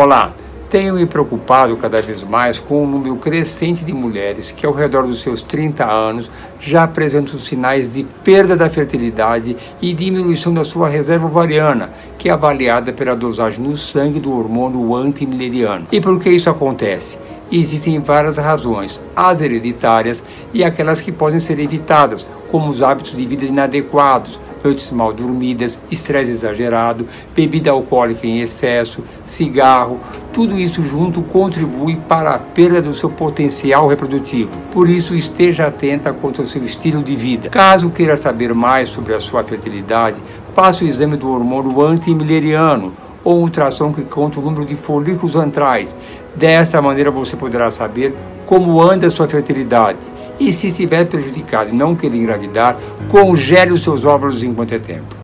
Olá, tenho me preocupado cada vez mais com o número crescente de mulheres que, ao redor dos seus 30 anos, já apresentam sinais de perda da fertilidade e diminuição da sua reserva ovariana, que é avaliada pela dosagem no sangue do hormônio antimileriano. E por que isso acontece? Existem várias razões, as hereditárias e aquelas que podem ser evitadas, como os hábitos de vida inadequados, noites mal dormidas, estresse exagerado, bebida alcoólica em excesso, cigarro, tudo isso junto contribui para a perda do seu potencial reprodutivo. Por isso, esteja atenta quanto ao seu estilo de vida. Caso queira saber mais sobre a sua fertilidade, faça o exame do hormônio antimileriano ou ultrassom que conta o número de folículos antrais. Dessa maneira você poderá saber como anda a sua fertilidade e se estiver prejudicado e não querer engravidar, congele os seus óvulos enquanto é tempo.